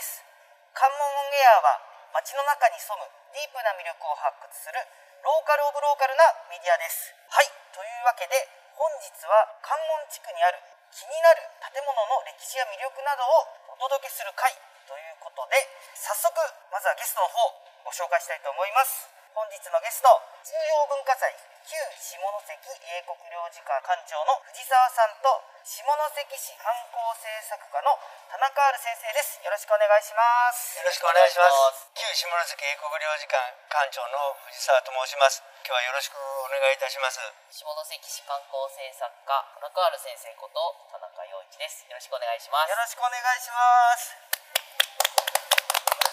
です。関門オンエアは街の中に潜むディープな魅力を発掘するローカルオブローカルなメディアです。はい。というわけで本日は関門地区にある気になる建物の歴史や魅力などをお届けする回ということで早速まずはゲストの方ご紹介したいと思います。本日のゲスト重要文化財旧下関英国領事館館長の藤沢さんと下関市観光政策課の田中ある先生です。よろしくお願いします。よろしくお願いします。旧下関英国領事館館長の藤沢と申します。今日はよろしくお願いいたします。下関市観光政策課田中ある先生こと田中陽一です。よろしくお願いします。よろしくお願いします。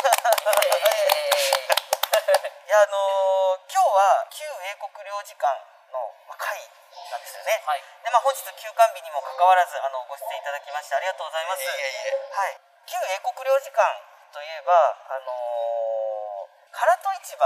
いやあのー今日は旧英国領事館のまあ会なんですよね、はい。でまあ本日休館日にもかかわらずあのご出演いただきましてありがとうございます。はい。旧英国領事館といえばあのー唐戸市場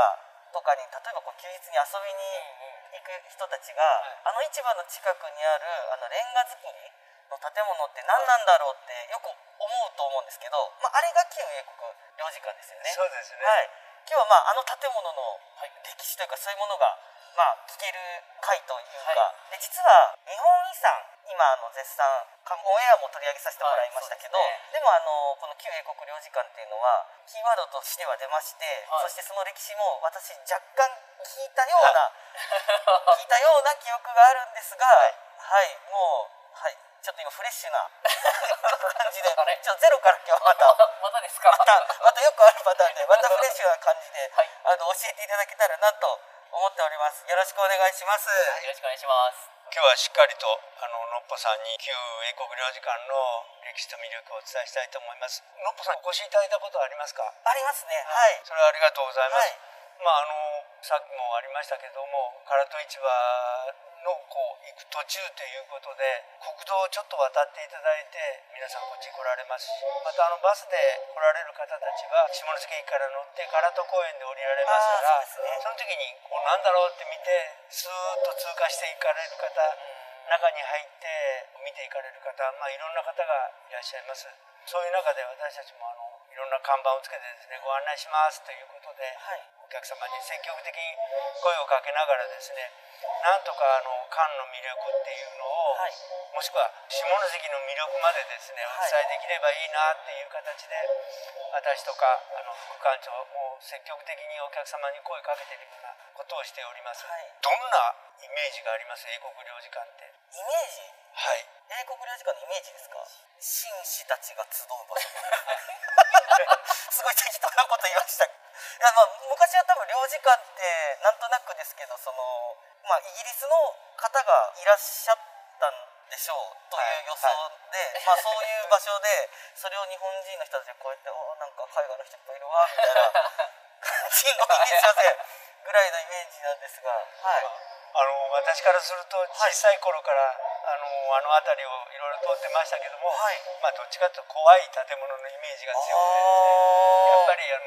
とかに例えばこう休日に遊びに行く人たちが、あの市場の近くにあるあのレンガ造りの建物って何なんだろうってよく思うと思うんですけど、まあ、あれが旧英国領事館ですよね。そうですね、はい、今日はまああの建物の歴史というかそういうものがまあ聞ける回というか、はで実は日本遺産今あの絶賛オンエアも取り上げさせてもらいましたけど、はいでもあのこの旧英国領事館っていうのはキーワードとしては出まして、はい。そしてその歴史も私若干聞いたような 聞いたような記憶があるんですがはい、もうはいちょっと今フレッシュな 感じであれちょっとゼロから今日はまた。またですか？またまたよくあるパターンで またフレッシュな感じで、はい。あの教えていただけたらなと思っております。よろしくお願いします、よろしくお願いします。今日はしっかりとあののっぽさんに旧英国領事館の歴史と魅力をお伝えしたいと思います。のっぽさんお越しいただいたことはありますか？ありますね。はい。それはありがとうございます、はい。まああのさっきもありましたけども唐戸市場のこう行く途中ということで国道をちょっと渡っていただいて皆さんこっちに来られます。しまたあのバスで来られる方たちは下関駅から乗って唐戸公園で降りられますからその時にこうなんだろうって見てスーッと通過していかれる方中に入って見ていかれる方、まあ、いろんな方がいらっしゃいます。そういう中で私たちもあのいろんな看板をつけてですねご案内しますということで、はい。お客様に積極的に声をかけながらですねなんとかあの館の魅力っていうのを、はい。もしくは下関の魅力までですねおはい。伝えできればいいなっていう形で、私とかあの副館長も積極的にお客様に声かけているようなことをしております、はい。どんなイメージがあります？英国領事館って。イメージ？はい。英国領事館のイメージですか？紳士たちが集う場所 すごい適当なこと言いました。いやまあ昔は多分領事館ってなんとなくですけどそのまあイギリスの方がいらっしゃったんでしょうという予想で、まあそういう場所でそれを日本人の人たちがこうやって「おなんか海外の人いっぱいいるわ」みたいな 感じのイメージませんぐらいのイメージなんですがはい。あの私からすると小さい頃から、あのあの辺りをいろいろ通ってましたけども、はい。まあどっちかというと怖い建物のイメージが強くてですね。やっぱりあの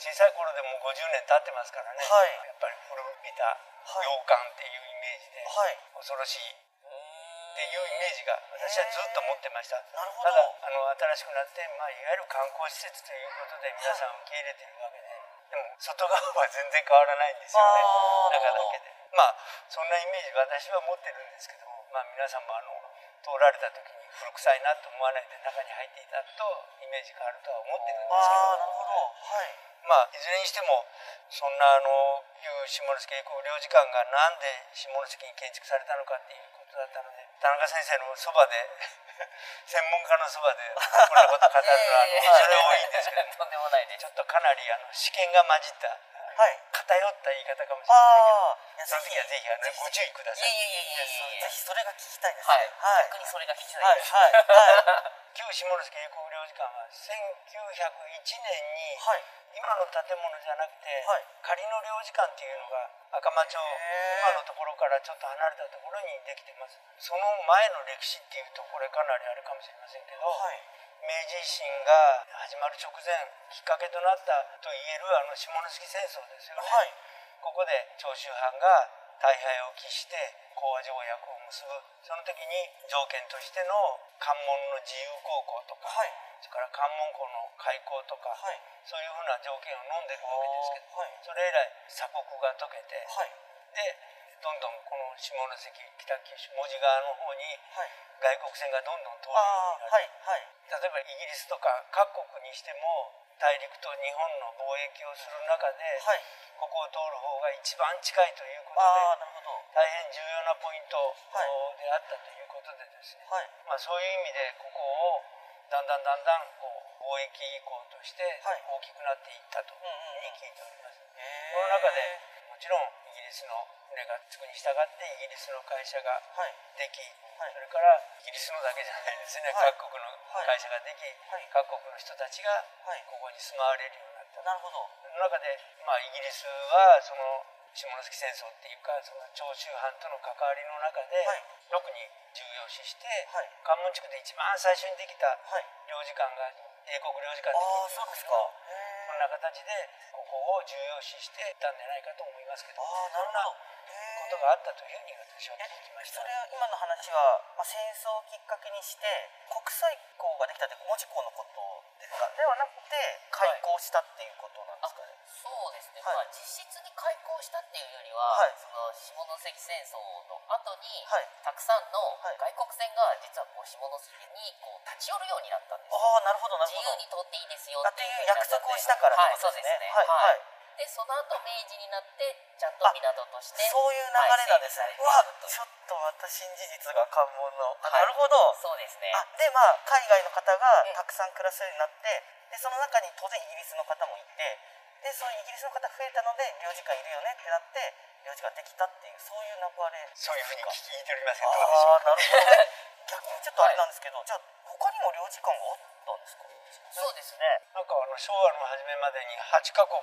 小さい頃でも50年経ってますからね、はい。やっぱり古びたはい。洋館っていうイメージで、はい。恐ろしいっていうイメージが私はずっと持ってました。なるほど。ただあの新しくなって、まあ、いわゆる観光施設ということで皆さん受け入れてるわけででも外側は全然変わらないんですよね。中だけでまあそんなイメージ私は持ってるんですけども、まあ、皆さんもあの通られた時に古臭いなと思わないで中に入っていただくとイメージ変わるとは思ってるんですけど。ああなるほど。はい。まあいずれにしてもそんなあの旧下関英国領事館がなんで下関に建築されたのかっていうことだったので 田中先生のそばで 専門家のそばで こんなこと語るのは非常に多いんですけどとんでもないです。ちょっとかなりあの試験が混じったはい。偏った言い方かもしれないけど。その時はぜひあのご注意ください。いぜひそれが聞きたいですはい。ねはい。逆にそれが聞きたはいいです。はいはい旧下関英国領事館は1901 年にはい。今の建物じゃなくて、はい。仮の領事館っていうのが赤間町今のところからちょっと離れたところにできてますその前の歴史っていうとこれかなりあれかもしれませんけど、はい明治維新が始まる直前きっかけとなったと言えるあの下関戦争ですよね、はい。ここで長州藩が大敗を期して講和条約を結ぶ。その時に条件としての関門の自由航行とか、はい。それから関門港の開港とか、はい。そういうふうな条件を飲んでるわけですけどはい。それ以来鎖国が解けてはい。でどんどんこの下関北九州門司側の方にはい。外国船がどんどん通るようになるはいはい。例えばイギリスとか各国にしても大陸と日本の貿易をする中で、はい。ここを通る方が一番近いということでああなるほど。大変重要なポイントはいであったということでですね、はい。まあ、そういう意味でここをだんだんだんだんこう貿易港としてはい。大きくなっていったというふうに聞いております。この中でもちろんイギリスの船がつくに従ってイギリスの会社がはい。でき、はい。それからイギリスのだけじゃないですね、はい。各国の会社ができ、はい。各国の人たちがはい。ここに住まわれるようになった。なるほど。その中で、まあ、イギリスはその下関戦争っていうかその長州藩との関わりの中で、はい。特に重要視して、はい。関門地区で一番最初にできたはい。領事館が英国領事館ああでそうですか。へえこんな形でここを重要視していったんじゃないかと思いますけど。ああなるほど。へえことがあったというふうに私は聞きましたそれは今の話は、まあ、戦争をきっかけにして国際港ができたって門司港のことですか？ではなくて開港したっていうことなんですかね、そうですね、はい。まあ実質に開港したっていうよりは、はい。その下関戦争の後に、はい。たくさんのはい。外国船が実はこう下関にこう立ち寄るようになったんですよ。ああなるほどなる自ほど。由に通っていいですよあっていう約束をしたからはいそうですね。はいはいでその後明治になってちゃんと港としてそういう流れなんですね、はいうわちょっとまた新事実が関門の。あはい。なるほど、そうですね。あでまあ海外の方がうんたくさん暮らせるようになってでその中に当然イギリスの方もいてでそのイギリスの方増えたので領事館いるよねってなって領事館できたっていうそういう流れ。そういうふうに聞いておりますけあどどうでしょうか。あなるほど 逆にちょっとあれなんですけど、じゃあ他にも領事館があったんですかそうですねなんかあの昭和の初めまでに8カ国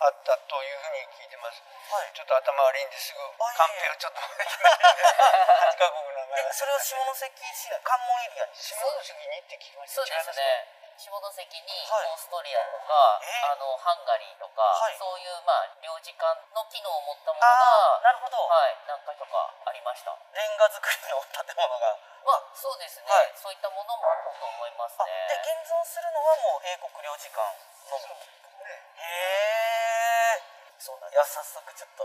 あったというふうに聞いてます。はい。ちょっと頭悪いんですぐあカンペをちょっと待ってください8カ国の名前それは下関市の関門エリアに下関にって聞きました。そうですね下関にはい。オーストリアとか、えあのハンガリーとか、はい。そういうまあ領事館の機能を持ったものがなるほど、はい何回とかありました。レンガ造りの建物が。まあそうですね、はい。そういったものもあったと思いますあねで現存するのはもう英国領事館のみ。へえそうなんいや早速ちょっと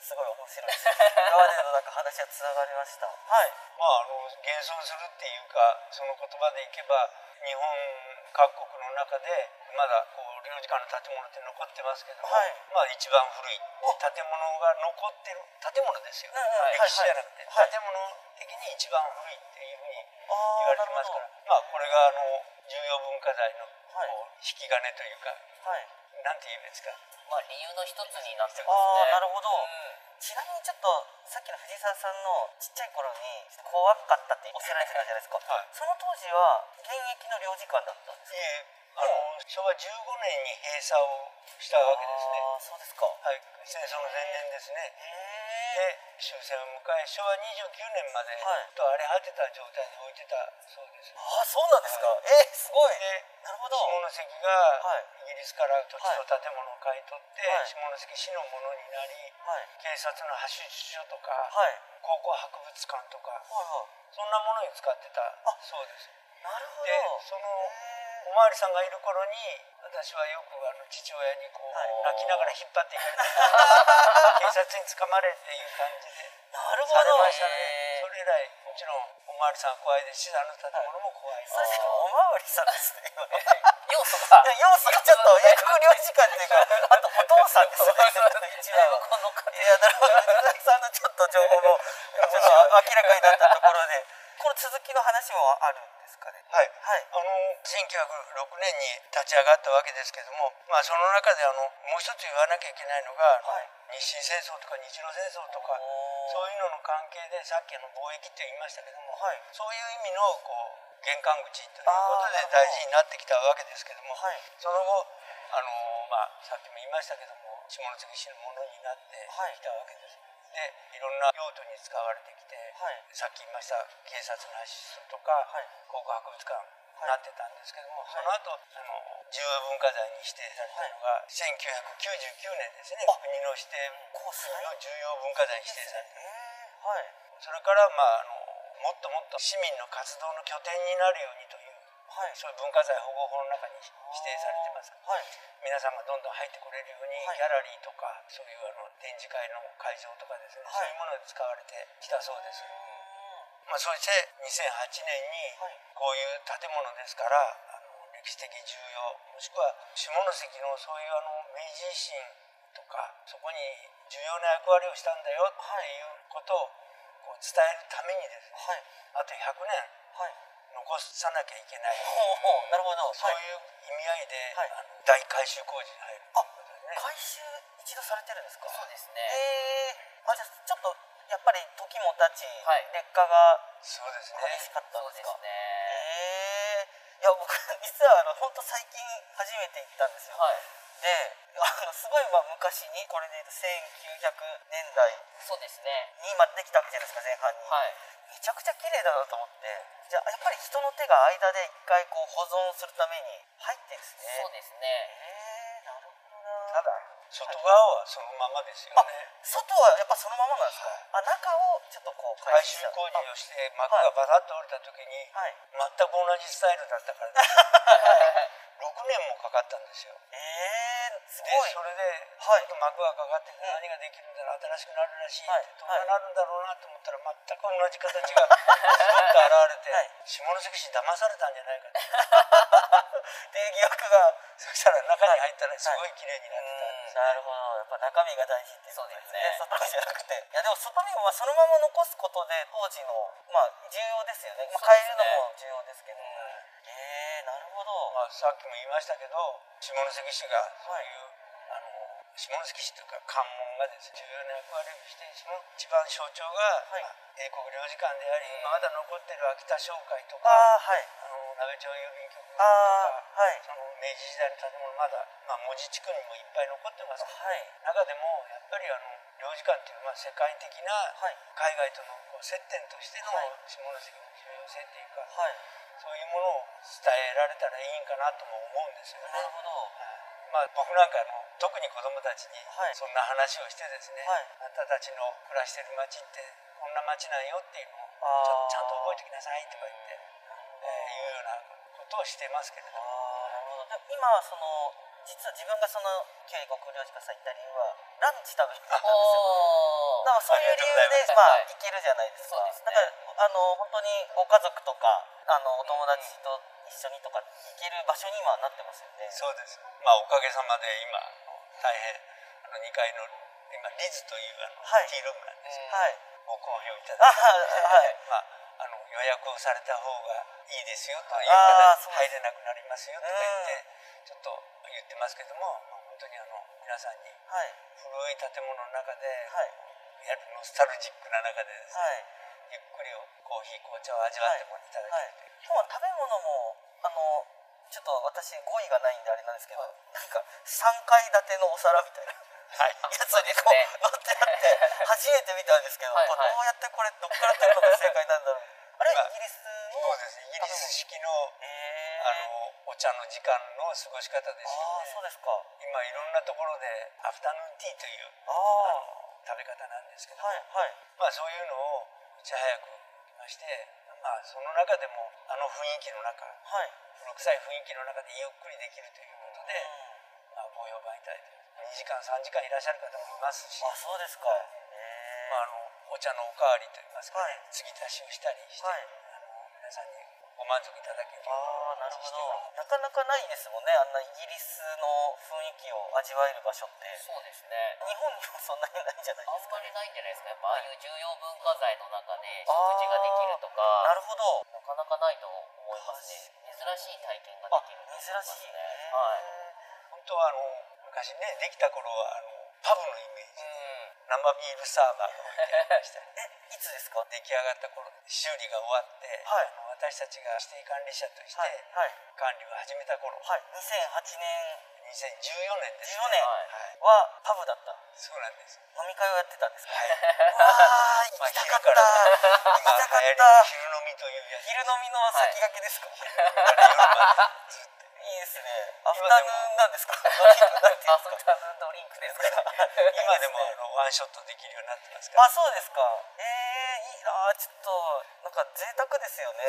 すごい面白い。です今までのなんか話はつながりました。はい。まああの現存するっていうかその言葉でいけば日本各国の中でまだこう領事館の建物って残ってますけども、はい。まあ一番古い建物が残ってる。建物ですよ、うん。うん歴史じゃなくて、はい。はい建物的に一番古いっていうふうにあ言われてますから。まあこれがあの重要文化財のこはい。う引き金というか、はい。なんて言うんですかまあ理由の一つになってますね。ああなるほど、うん。ちなみにちょっとさっきの藤沢さんのちっちゃい頃に怖かったっておっしゃられてたじゃないですか、はい。その当時は現役の領事館だったんですか？あの昭和15年に閉鎖をしたわけですね。ああそうですか。はい。戦争の前年ですね。へえで終戦を迎え昭和29年まではい。と荒れ果てた状態に置いてたそうです。ああそうなんですか、えー、すごい。でなるほど。下関がはい。イギリスから土地と建物を買い取って、はい。下関市のものになりはい。警察の派出所とか、はい。高校博物館とかはいはそんなものに使ってた。そうです。いなるほど。でそのへおまわりさんがいる頃に私はよくあの父親にこう、はい。泣きながら引っ張っていかれて 警察に捕まれっていう感じでーなるほされどましたね。それ以来もちろんおまわりさんは怖いですしあの建物も怖いそれしかもおまわりさんですね。要素が。要素がちょっと英国領事館っていうかあとお父さんですね。一番いやなるほど。藤崎さんのちょっと情報も ちょっと明らかになったと続きの話もあるんですかね？はい。はい。あの1906年に立ち上がったわけですけども、まあ、その中であのもう一つ言わなきゃいけないのが、はい。日清戦争とか日露戦争とかそういうのの関係でさっきの貿易って言いましたけども、はい。そういう意味のこう玄関口ということで大事になってきたわけですけども、はい。その後あの、まあ、さっきも言いましたけども下関市のものになってきたわけです。でいろんな用途に使われてきて、はい。さっき言いました警察の派出所とか、はい。考古博物館になってたんですけども、その後あの重要文化財に指定されたのが、1999年ですねあ国の指定こう最の重要文化財に指定されてえーはい。それから、まあ、あのもっともっと市民の活動の拠点になるようにというはい。そういう文化財保護法の中に指定されてますからはい。皆さんがどんどん入ってこれるように、はい。ギャラリーとかそういうあの展示会の会場とかですね、はい。そういうもので使われてきたそうです、まあ、そして2008年にはいこういう建物ですからあの歴史的重要もしくは下関のそういうあの明治維新とかそこに重要な役割をしたんだよっていうことをこう伝えるためにですねはい。あと100年。はい残さなきゃいけない。ほうほうなるほど。そうはいいう意味合いで、はい。あの大改修工事に入る。ということですね。回収一度されてるんですか？そうですね。ええあじゃあちょっとやっぱり時も経ち、はい。劣化がそうですね。激しかったんですか？そうですね。ええいや僕 実はあの本当最近初めて行ったんですよ、はい。であのすごいまあ昔にこれで言うと1900年代そうですね。に今できたわけじゃないですか前半に、はいめちゃくちゃ綺麗だなと思ってじゃあやっぱり人の手が間で一回こう保存するために入ってるんですね。そうですえね。えなるほどな。ただ外側はそのままですよね。外はやっぱそのままなんですか？あ中をちょっとこう改修工事をして幕がバタッと降りた時にあはい。全く同じスタイルだったから、ね、6年もかかったんですよ。ええすでごい。それではい。幕がかかって何ができるんだろう新しくなるらしいって、はい。どうなるんだろうなと思ったら全く同じ形がずっと現れて、はい。下関市騙されたんじゃないかとって。いう疑惑がそしたら中に入ったらすごい綺麗になってた。ん。です、なるほど。やっぱ中身が大事っていうことですね。外見じゃなくて。いやでも外見もまあそのまま残すことで当時のまあ重要ですよね、まあ、変えるのも重要ですけど。ええなるほどまあ、さっきも言いましたけど下関市がそういう、あの下関市というか関門がですね重要な役割をしてその一番象徴が、はい。まあ英国領事館であり、まだ残ってる秋田商会とかああはい。あの鍋町郵便局とかああはい。その明治時代の建物まだ、まあ、門司地区にもいっぱい残ってますけどはい。中でもやっぱりあの領事館っていうのは世界的なはい。海外とのこう接点としてのはい。下関の重要性っていうか、はいそういうものを伝えられたらいいんかなとも思うんですよね。なるほど。まあ、僕なんかあの特に子供たちにはい。そんな話をしてですね、はい。あんたたちの暮らしてる町ってこんな町なんよっていうのをちゃんと覚えてきなさいとか言って、えーいうようなことをしてますけれども、なるほど。今その実は自分がその旧国領事館さん行った理由はランチ食べに行ったんですよからそういう理由でまあはい行けるじゃないですか。そうですねだからあの本当にご家族とかあのお友達と一緒にとか行ける場所に今なってますよね。そうですまあおかげさまで今大変あの2階の今リズというあの、はいティールームなんですよ、はい。僕も用意いたあだいてはい。まあ、あの予約をされた方がいいですよという方入れなくなりますよとか言ってちょっと言ってますけども、まあ、本当にあの皆さんにはい。古い建物の中で、はい。いわゆるノスタルジックな中でですね、はい。ゆっくりコーヒー紅茶を味わってもいただけはいるという、。今日は食べ物もあのちょっと私語彙がないんであれなんですけど、なんか3階建てのお皿みたいな。はい。やつにこう乗ってあって初めて見たんですけど、はい。はい。どうやってこれどっから取るのが正解なんだろう。あれまあイギリスそのうです。イギリス式のえー、あのお茶の時間の過ごし方ですよああねそうですか。あ今いろんなところでアフタヌーンティーというあ食べ方なんですけども、はいはい。まあそういうのをいち早く来ましてまあその中でもあの雰囲気の中はい。古臭い雰囲気の中でゆっくりできるということで、まあ、ご評判いただいて2時間3時間いらっしゃる方もいますし、あそうですか。まあ、あのお茶のおかわりといいますかね、はい。継ぎ足しをしたりして、はい。あの皆さんにご満足いただけるああなるほど。なかなかないですもんね。あんなイギリスの雰囲気を味わえる場所って。そうですね。日本にもそんなにないじゃないあですか。んまりないんじゃないですか。やっぱああいう重要文化財の中で食事ができるとかなるほど。なかなかないと思いますね。珍しい体験があできると思い珍ますしいね。はい。本当はあの昔ねできた頃はあのパブのイメージうん。生ビールサーバーが置いてありましたり えいつですか？出来上がった頃修理が終わって、はい。あの私たちが指定管理者としてはいはい。管理を始めた頃、はい。2008年2014年です、14年はい、はパブだった。そうなんです。飲み会をやってたんですか？はい。わあ行まあきたかった。昼から。行き今たかった。の昼飲みというやつ。昼飲みの先駆けですか、夜までずっと。いいですね。アフタヌーンなんですか？アフタヌーンドリンクですか？今でもあのワンショットできるようになってますから。あそうですか。えー、いいなちょっとなんか贅沢ですよね。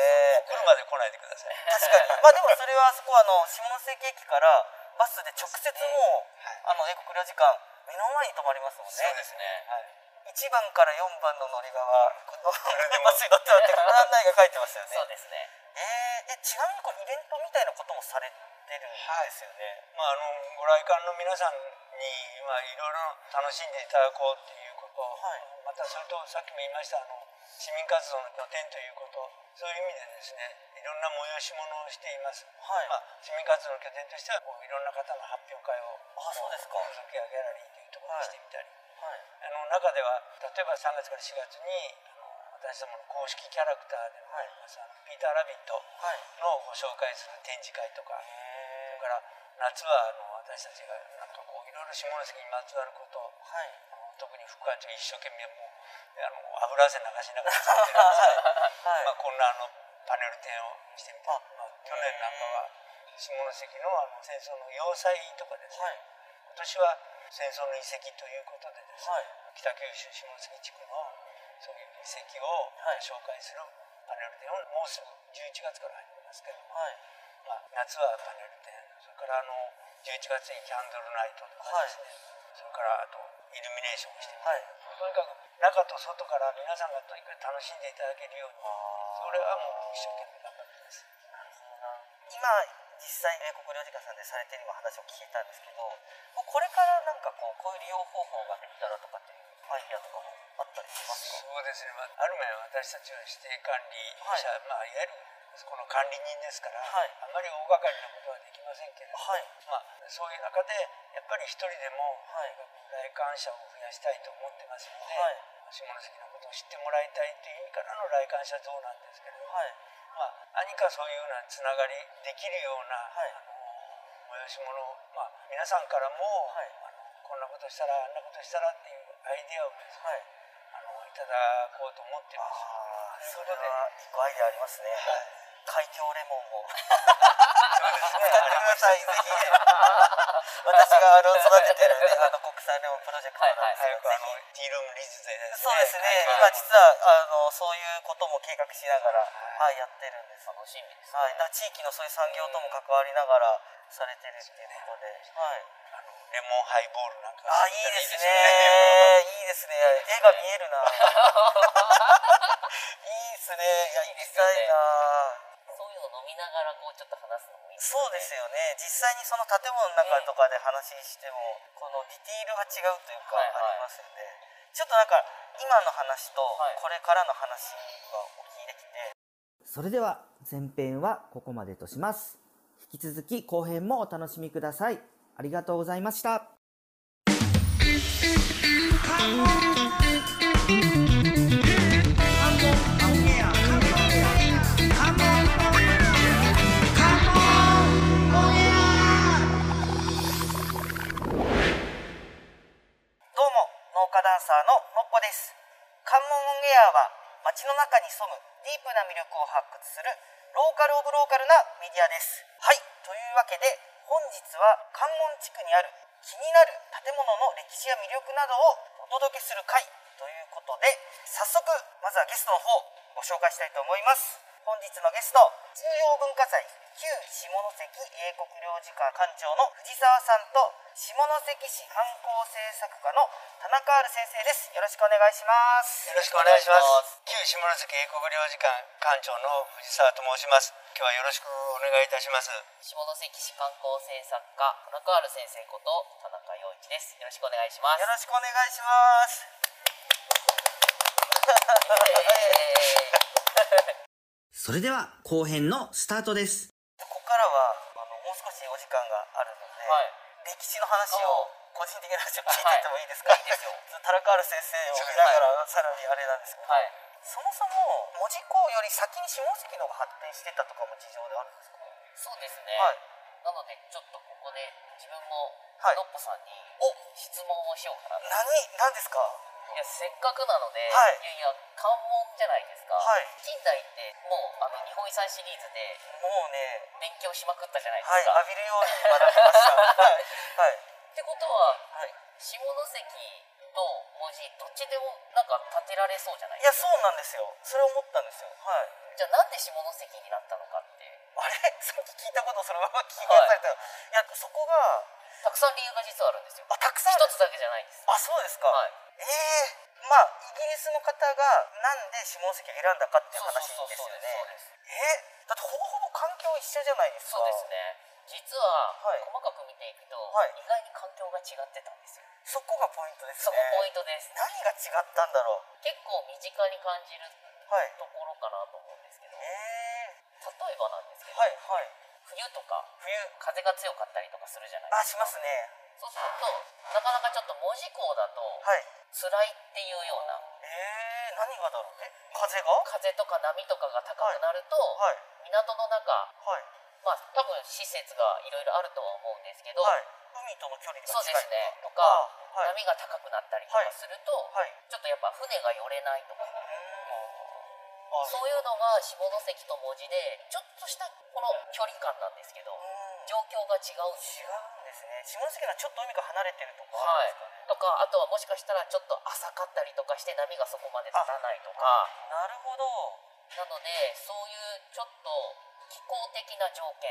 車で来ないでください。確かに。まあでもそれはあそこはあの下関駅からバスで直接もうあの英国領事館目の前に止まりますもんね。そうですね。1番から4番の乗り場はこのバスに乗ってもらって案内が書いてましたよね。そうですね。えー、えちなみにこれイベントみたいなこともされてるんですよね、まあ、あのご来館の皆さんに、まあ、いろいろ楽しんでいただこうっていうこと、はい。またそれとさっきも言いましたあの市民活動の拠点ということ。そういう意味でですねいろんな催し物をしています、はい。まあ、市民活動の拠点としてはこういろんな方の発表会をあそうですか。風景やギャラリーというところにしてみたり、はい。あの中では例えば3月から4月にあの私どもの公式キャラクターでもあります、あのピーター・ラビットはい。のご紹介する展示会とか、へそれから夏はあの私たちがなんかこういろいろ下関にまつわることをはい。あの特に副館長一生懸命もうあの油汗流しながら作ってるんですけど、はい。まあ、こんなあのパネル展をしてみたあまあ、去年なんかは下関のあの戦争の要塞とかですね、はい。今年は戦争の遺跡ということでですね、はい。北九州下関地区のそういう遺跡をはい。紹介するパネル展をもうすぐ11月から始めますけども、はい。まあ、夏はパネル展それからあの11月にキャンドルナイトとかですね、それからあとイルミネーションをしてはい。とにかく中と外から皆さんがとにかく楽しんでいただけるようにそれはもう一生懸命頑張ってます。今実際英国領事館さんでされてる今話を聞いたんですけどもうこれからなんかこうこういう利用方法ができたらとかっていうアイディアとかもあったりしますか？そうですね、まあ、ある面私たちは指定管理者、い。まあ、いわゆるそこの管理人ですから、はい。あまり大掛かりなことはできませんけれども、はい。まあ、そういう中でやっぱり一人でもはい。来館者を増やしたいと思ってますので、はい。下関のことを知ってもらいたいという意味からの来館者像なんですけれども、はい。まあ、何かそういうようなつながりできるような、はい。あの催し物を、まあ、皆さんからも、はい。あのこんなことしたらあんなことしたらっていうアイデアをですね、はい。あのいただこうと思ってます。それは一個アイデアありますね海峡レモンを。使ってくださいぜひ私があの育ててるねあの国際レモンプロジェクトなんですけどぜひのティールームリーズでですね。そうですね、今実はあのそういうことも計画しながら、はい、やってるんです。楽しみですねはい、だ地域のそういう産業とも関わりながらされてるっていうことで、はい。あのレモンハイボールなんかあ、いいですね。いいですね。絵が見えるな。いいですね。いや、行きたいな。飲みながらこうちょっと話すのもいいですそうですよね。実際にその建物の中とかで話しても、このディティールが違うというか、はいはいありますよね。ちょっとなんか今の話とはいこれからの話がお聞きできて、それでは前編はここまでとします。引き続き後編もお楽しみください。ありがとうございました。ンサーののっぽです。関門オンエアは街の中に潜むディープな魅力を発掘するローカルオブローカルなメディアです。はい。というわけで本日は関門地区にある気になる建物の歴史や魅力などをお届けする回ということで早速まずはゲストの方ご紹介したいと思います。本日のゲスト重要文化財旧下関英国領事館館長の藤沢さんと下関市観光政策課の田中ある先生です。よろしくお願いします。よろしくお願いします。旧下関英国領事館館長の藤沢と申します。今日はよろしくお願いいたします。下関市観光政策課田中ある先生こと田中陽一です。よろしくお願いします。よろしくお願いします。それでは後編のスタートです史の話を個人的な話を聞いててもいいですか、はい。いいですよ。田中ある先生を見ながらさらにあれなんですけど、はい。そもそも門司港より先に下関の方が発展してたとかも事情であるんですか？そうですね、はい。なのでちょっとここで自分もはい。のっぽさんにお。質問をしようかなと、何？何ですか？いやせっかくなので、はい。いやいや関門じゃないですか、はい。近代ってもうあの日本遺産シリーズでもうね。勉強しまくったじゃないですはい。か、浴びるように学びことははい下関と文字どっちでもなんか建てられそうじゃない？いですかやそうなんですよ。それ思ったんですよ。はい。じゃあなんで下関になったのかって。あれ？さっき聞いたことをそのまま聞き返された、い、やそこがたくさん理由が実はあるんですよ。あたくさん一つだけじゃないんですあそうですか、はい。ええまあイギリスの方がなんで下関を選んだかっていう話ですよね。えだってほぼほぼ環境一緒じゃないですか。そうですね実ははい。細かく見ていくと、はい。意外に環境が違ってたんですよ。そこがポイントですそこねポイントです。何が違ったんだろう。結構身近に感じるはいところかなと思うんですけど。え例えばなんですけえど、はいはい。冬とか冬。風が強かったりとかするじゃないあですか。しますね。そうするとなかなかちょっと門司港だとはい。辛いっていうような。ええ何がだろうえ風が？は風とか波とかが高くなると、い。港の中はいまあ多分施設がいろいろあるとは思うんですけど、はい。海との距離がそう近いですね。とか、あはい。波が高くなったりとかすると、はい。ちょっとやっぱ船が寄れないとか。あそういうのが下関と文字でちょっとしたこの距離感なんですけどうん。状況が違うんです違ようんですね。下関はちょっと海が離れてるとかはい。とかあとはもしかしたらちょっと浅かったりとかして波がそこまで立たないとか。なるほど。なのでそういうちょっと気候的な条件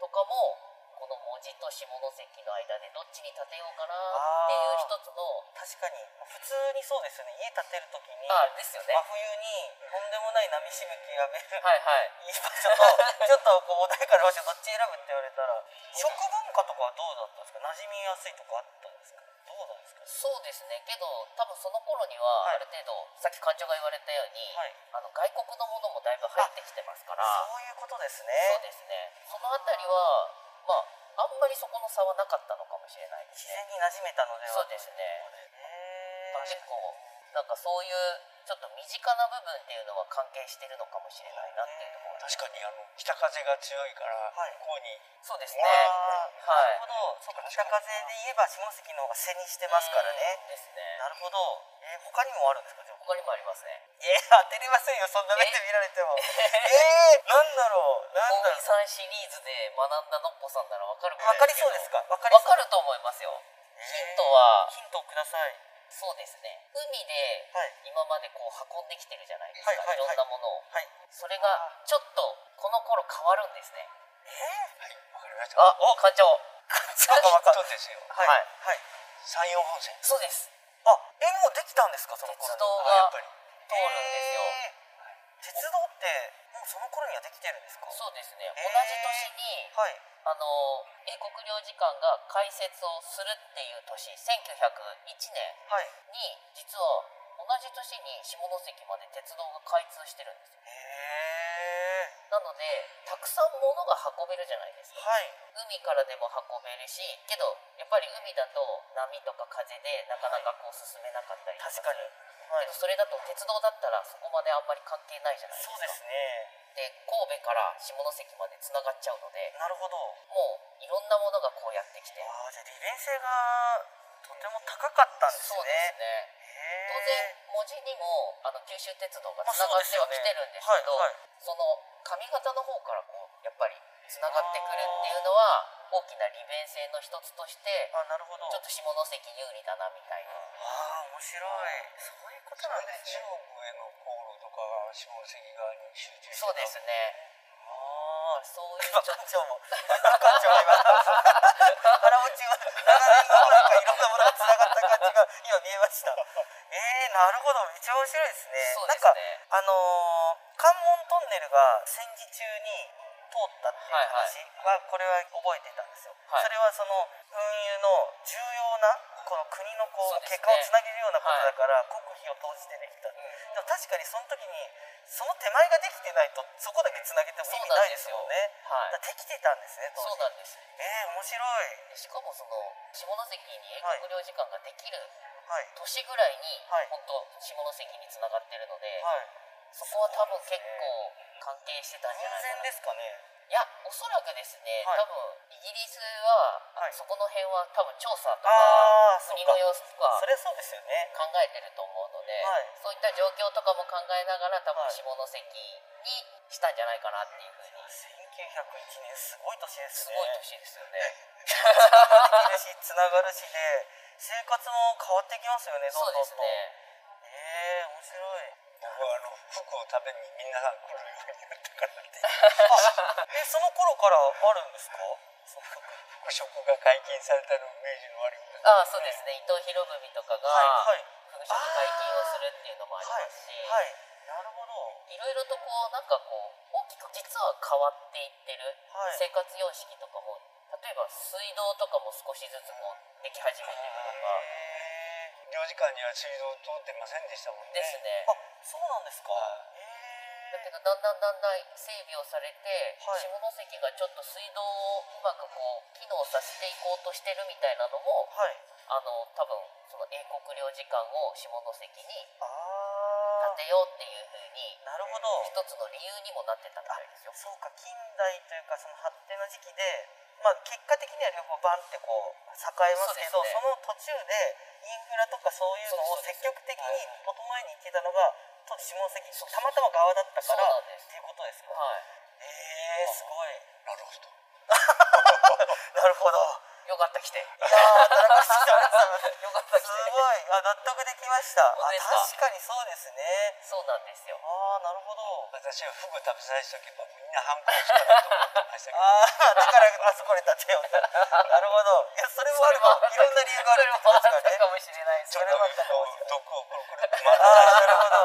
とかもこの文字と下関の間でどっちに建てようかなっていう一つの確かに。普通にそうですよね。家建てる時にあですよね。真冬にとんでもない波しぶきやめるはいはい。いい場所と ちょっとこう穏やかな場所どっち選ぶって言われたら食文化とかはどうだったんですか？馴染みやすいとかあったんですか？どうなんですか？そうですね。けど多分その頃にはい。はある程度、さっき館長が言われたように、はい。あの外国のものもだいぶ入ってきてますから。そういうことですそうねですね。そのあたりはまああんまりそこの差はなかったのかもしれないです自ね然に馴染めたのでは。そうですね。結構なんかそういうちょっと身近な部分っていうのは関係してるのかもしれないなっていうところ確かにあの北風が強いから、はこうに。そうですね。はい。なるほど。そうか北風で言えば下関の方が背にしてますからね。うんですね。なるほど。えー他にもあるんですか？他にもありますね。えー、当てれませんよそんな目で見られても。え？ー、なんだろう。なんだろう。さんシリーズで学んだのっぽさんならわかるわかりそうですか？わかりわかると思いますよ。えー。ヒントは。ヒントくださいそうですね。海ではい。今までこう運んできてるじゃないですか、はいはいろんなものを。はい。それがちょっとこの頃変わるんですね。えはいわかりましたあ館長。ー、そうかわかですよはい。はい。はい。山陽本線。そうです。あえもうできたんですかその頃。に鉄道が通るんですよ。えー。鉄道ってその頃にはできてるんですか？そうですね。同じ年にはい。あの英国領事館が開設をするっていう年1901年はいに実は同じ年に下関まで鉄道が開通してるんですよ。へえなのでたくさん物が運べるじゃないですか。はい。海からでも運べるしけどやっぱり海だと波とか風でなかなかこう進めなかったりとかする。確かに。はい。けどそれだと鉄道だったらそこまであんまり関係ないじゃないですか。そうですね。で神戸から下関までつながっちゃうのでなるほど。もういろんなものがこうやってきて。ああじゃあ利便性がとても高かったんですね。そうですね。へ当え然文字にもあの九州鉄道がまあつながってはきてるんですけど、はいはい。その上方の方からこうやっぱりつながってくるっていうのは大きな利便性の一つとしてあなるほど。ちょっと下関有利だなみたいな。ああ面白い。そういうことなんです中ね。国への航路とかが下関側に集中してそうですねああそういう今ちょっと館長 も。館長が今腹持ちが長年のなんかいろんなも。のがつな見えました。えー、なるほど。めっちゃ面白いですね。そうですなんかねあのー関門トンネルが戦時中に通ったっていう話はこれは覚えてたんですよ、はい。それはその運輸の重要なこの国のこう結果をつなげるようなことだから、国費を投じてできた、んでも確かにその時にその手前ができてないとそこだけつなげても意味ないですもんね。はい。できてたんですね当時。そうなんです。えー、面白い。でしかもその下関に英国領事館ができる。はい年ぐらいに、はい。本当下関につながってるので、はい。そこは多分結構関係してたんじゃないですかね。いやおそらくですね、はい。多分イギリスは、はい。そこの辺は多分調査とか国の様子とかそれそうですよね。考えてると思うので、はい。そういった状況とかも考えながら多分はい。下関にしたんじゃないかなっていうふうに。1901年すごい年ですね。すごい年ですよね。できる しつながるしで生活も変わってきますよねどそうんどんと。ですね。ええ面白い。僕はあの服を食べにみんなが来るようになったから ってえその頃からあるんですか？その服。飾が解禁されたの明治の終わりああそうですね。伊藤博文とかがはいはい。服飾解禁をするっていうのもありはいますし、はい。なるほど。いろいろとこうなんかこう大きく実は変わっていってるはい。生活様式とかも例えば水道とかも少しずつこうでき始めてるとか。へえ領事館には水道通ってませんでしたもんね。ですね。あそうなんですか。だけどだんだんだんだん整備をされて、はい下関がちょっと水道をうまくこう機能させていこうとしてるみたいなのもはいあの多分その英国領事館を下関にてようっていうふうになるほど。一つの理由にもなってたみたいですよ。そうか近代というかその発展の時期で、まあ、結果的には両方バンってこう栄えますけどそね。の途中でインフラとかそういうのを積極的に整えに行ってたのが当時下関たまたま側だったからっていうことですか？はい。えー、すごい。なるほど。なるほどよかった来て。いやー田中さんよかった来すて。ごい。あ納得できました。あ本当ですか？確かにそうですね。そうなんですよ。ああなるほど。私はフグ食べさせておけばみんな反抗したなと思ってましたけど。ああだからあそこで立てようと。なるほど。いやそれも。あればいろんな理由があるってことですかね。かもしれないです。ちょっとそれはあったかもしれない毒をくるくるって回ああなるほど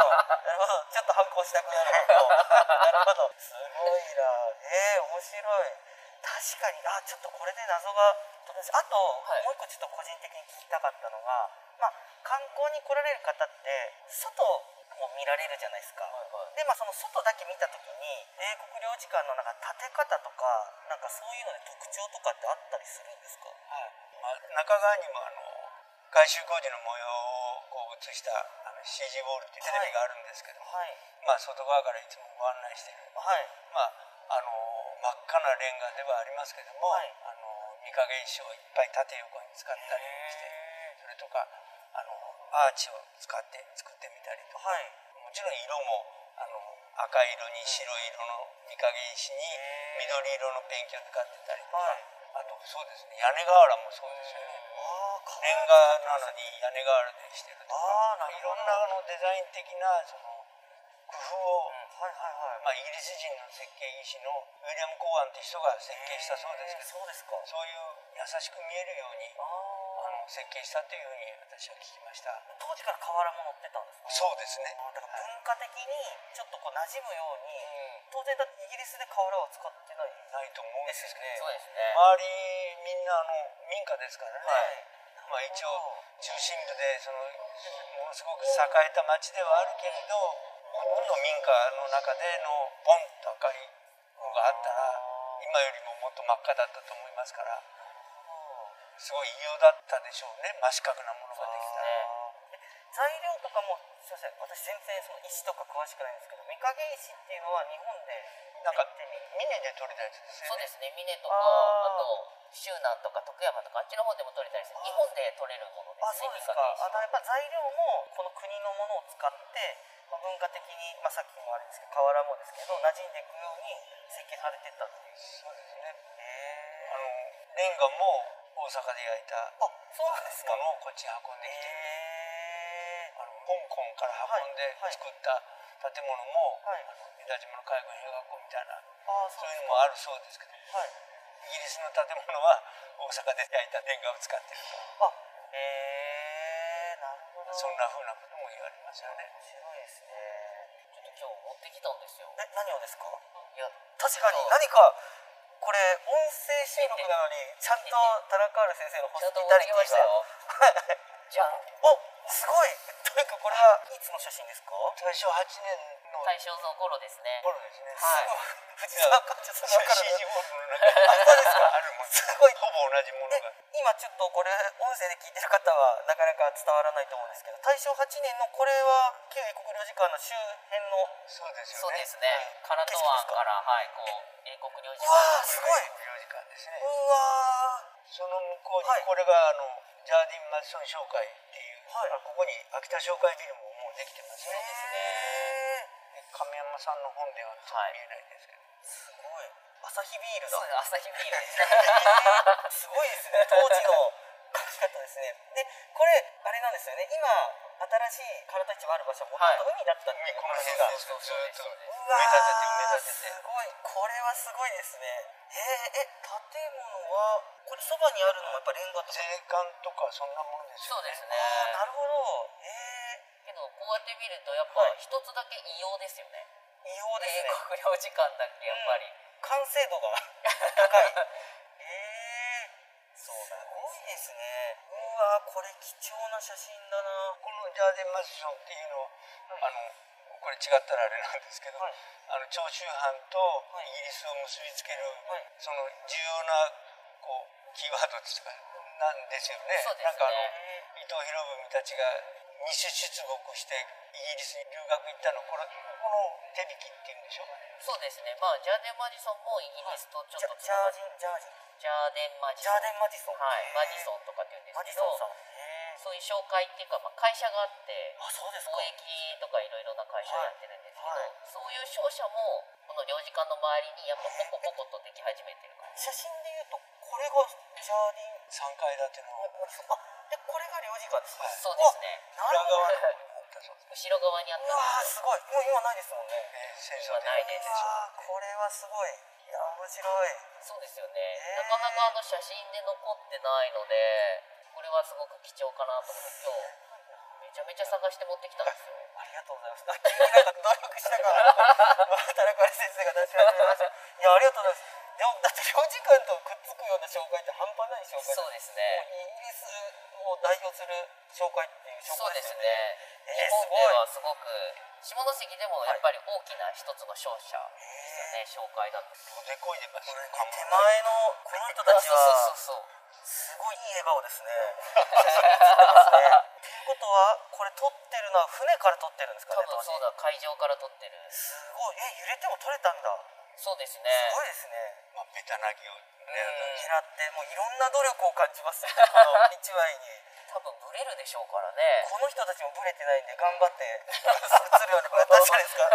なるほど。ちょっと反抗したくなる。なるほど。すごいな。えー、面白い。確かに。あちょっとこれで謎が解けますあと、はい。もう一個ちょっと個人的に聞きたかったのがまあ観光に来られる方って外も見られるじゃないですか、でまあその外だけ見た時に英国領事館のなんか建て方とかなんかそういうので特徴とかってあったりするんですか？まあ、中側にもあの改修工事の模様をこう映したあの CG ウォールっていうテレビがあるんですけど、はい。まあ、外側からいつもご案内している、はい。まあ、あの真っ赤なレンガではありますけども、はい。あの御影石をいっぱい縦横に使ったりしてそれとかあのアーチを使って作ってみたりとか、はい。もちろん色もあの赤色に白色の御影石に緑色のペンキを使ってたりとか、はい。あとそうですね屋根瓦もそうですよね。レンガなのに屋根瓦でしてるとか。いろんなあのデザイン的なその工夫を、はいはいはいまあ、イギリス人の設計技師のウィリアム・コーアンっていう人が設計したそうですけどそうですか。そういう優しく見えるようにああの設計したというふうに私は聞きました。当時から瓦も乗ってたんですか？そうですね。あだから文化的にちょっとこう馴染むように、当然だってイギリスで瓦は使ってないないと思うんですけどですそうですね。周りみんなあの民家ですからね、はい。まあ、一応中心部でそのものすごく栄えた町ではあるけれどほとんど民家の中でのポンと赤いのがあったら今よりももっと真っ赤だったと思いますからすごい異様だったでしょうね真四角なものができたら。材料とかもすいません私全然その石とか詳しくないんですけど御影石っていうのは日本でなんか手に峰で取れたやつですよね。そうですね。峰とか、あー。あと周南とか徳山とかあっちの方でも取れたりする。日本で取れるものであすね。そうですか。あやっぱ材料もこの国のものを使って、まあ、文化的に、まあ、さっきもあれですけど瓦もですけど馴染んでいくように設計されてったっていう。そうですね。へあのレンガも大阪で焼いたあそうなんですか。ものをこっちに運んできて香港から運んではい。はい作った建物も、はい。あの三田島の海軍兵学校みたいなあそうういうのもあるそうですけどはい。イギリスの建物は大阪で焼いたレンガを使ってると。あへえなるほど。そんな風なことも言われますよね。面白いですね。ちょっと今日持ってきたんですよ。え何をですか？いや、確かに何かこれ音声収録なのにちゃんと田中ある先生のホスピタリティってきましたよ。が じゃん。おすごい。というかこれはいつの写真ですか？大正8年の大正の頃ですね。頃ですね。はい。藤沢かちょっとわかる CG ボールの中にあそうですか。あるもん すごいほぼ同じものでが今ちょっとこれ音声で聞いてる方はなかなか伝わらないと思うんですけど大正8年のこれは旧英国領事館の周辺のそうですそうよねですね。唐戸湾からはいこう英国領事うわ館ーすごい。領事館ですね。うわその向こうはいにこれがあのジャーディン・マディソン商会っていう、はい。あここに秋田商会ビルももうできてますーね。へで亀山さんの本ではちょっと見えないですけど、ーすごい。朝日ビールだ。朝日ビールですね。すごいですね。当時の書き方ですね。でこれあれなんですよね。今新しい唐田市場ある場所はい。もと海だったっていうこの辺話が。ですずっと埋め立ててう埋わーめ立ててすごいこれはすごいですね。えー、え建物はこれそばにあるのもやっぱりレンガとか。税関とかそんなものですよね。そうですね。なるほど。えけどこうやって見るとやっぱはい。一つだけ異様ですよね。ー、異様です英ね国領事館だけやっぱり、完成度が高い。えー、そうすごいですね。うわーこれ貴重な写真だな。このジャーデン・マディソンっていうのあのこれ違ったらあれなんですけど、はい。あの長州藩とい。イギリスを結びつける、はい。その重要なこうキーワードですかなんですよね。ね。なんかあの伊藤博文たちが二種出国してイギリスに留学行ったのこれここの手引きっていうんでしょうかね。そうですねまあジャーデン・マディソンもイギリスとちょジャっとジャージンジャージンジャーデン・マジャソンーデンマディソンはいマディンソンとかって言うんですけどそういう紹介っていうか、まあ、会社があってあそうですか貿易とかいろいろな会社やってるんですけど、はいはいそういう商社もこの領事館の周りにやっぱポコポコとでき始めてるから写真で言うとこれがジャーディン3階建てのでこれが領事館ですか、はいそうですね。裏側に。後ろ側にあった。うわーすごい。もう今ないですもんね。えー戦ないです。これはすごい。いや面白い。そうですよね、へー。なかなかあの写真で残ってないのでこれはすごく貴重かなと思って今日めちゃめちゃ探して持ってきたんですよ。ありがとうございます。なんか努力したから、田中先生が出し始めました。いや、ありがとうございます。だって領事館とくっつくような紹介って半端ない紹介そうですもねうイギリスを代表する紹介っていう紹そうです介ですよね。ねえー日本ではすごく下関でもやっぱり大きな一つの商社ですよね、紹介だとどでこいでますよ。手前のこの人たちそうはそうそうそうすごいいい笑顔ですね。写真写ってますね。っていうことは、これ撮ってるのは船から撮ってるんですかね、多分そうだ会場から撮ってるすごい。え、揺れても撮れたんだ。そうですね。すごいですね。まあベタなぎを狙ってもういろんな努力を感じますよね。この一枚に。多分ブレるでしょうからね。この人たちもブレてないんで頑張って映るようにこうやったじゃないですか。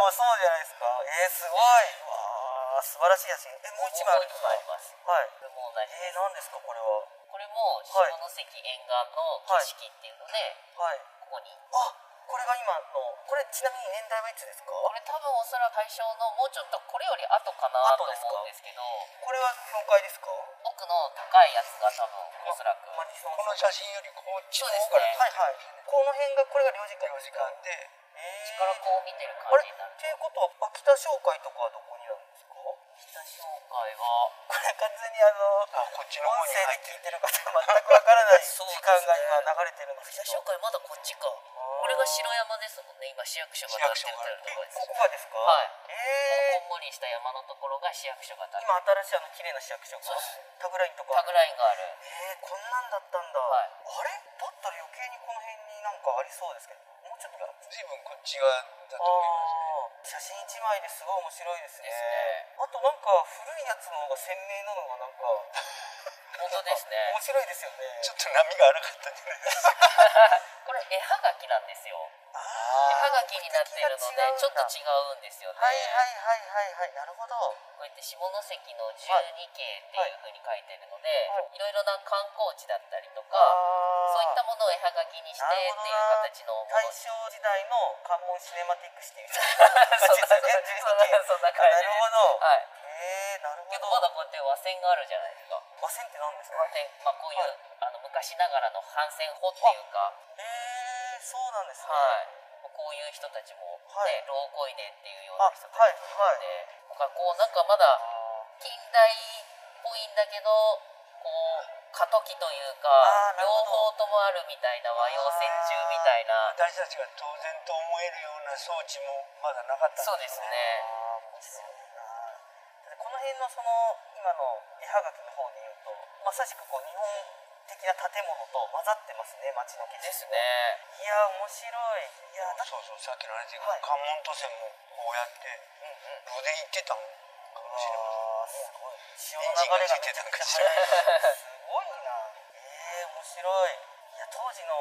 もうそうじゃないですか。えー、すごい。わあ素晴らしい写真。えもう一枚あるんですか？もう一枚あります。はい。も同じえー、何ですかこれは？これも下関沿岸の景色っていうので、はい。ここに。あこれが今のこれちなみに年代はいつですか？これ多分おそらく大正のもうちょっとこれより後かなと思うんですけどこれは教会ですか？奥の高いやつが多分おそらく。この写真よりこっちの方からはいはい。この辺がこれが領事館領事館で。えー、からこう見てる感じになる。っていうことは秋田商会とかはどこになるんですかこ北紹介はれ完全にあのあこっちの音方に声で入ってる。聞いてる方全くわからない時間が今流れてるんですけ北ど。紹介まだこっちかこれが城山ですもんね今市役所が建ってるところですここがですか？はい。えこんもりした山のところが市役所がー、建って今新しいあの綺麗な市役所が？そうです。タグラインとか。タグラインがある。えー、こんなんだったんだ、はい。あれ？だったら余計にこの辺になんかありそうですけどもうちょっと随分こっち側だと思います写真一枚ですごい面白いですね。ね。あとなんか古いやつの方が鮮明なのがなんか本当ですね。面白いですよね。ちょっと波が荒かったんじゃないですか？これ絵はがきなんですよ。絵あはがきになってるのでちょっと違うんですよね。はいはいはいはいはいなるほど。こうやって下関の12景っていう風に書いてるので、はい。い、ろいろな観光地だったりとか、あそういったものを絵はがきにしてっていう形の大正時代の関門シネマティックシティみたいなな感じですよね。そんな感じなるほどはい。えー、なるほけどどまだこうやって和線があるじゃないですか。和線って何ですかで、まあ、こういう、はい。あの昔ながらの帆船法っていうか。えー、そうなんですね。はいこういう人たちも、ねはい。老恋でっていうようあな人たちはいはい。で、なんかこうなんかまだ近代っぽいんだけどこう過渡期というか両方ともあるみたいな和洋折衷みたいな私たちが当然と思えるような装置もまだなかったんそうですね。この辺のその今の絵はがきの方で言うとまさしくこう日本的な建物と混ざってますね街の景色ですね。いや面白い。いやだそうそうさっきの話で、はい。関門都線もこうやってうんうん。路で行ってたのかもしれませんすごい潮の流れがすごいなえー、面白い。いや当時の、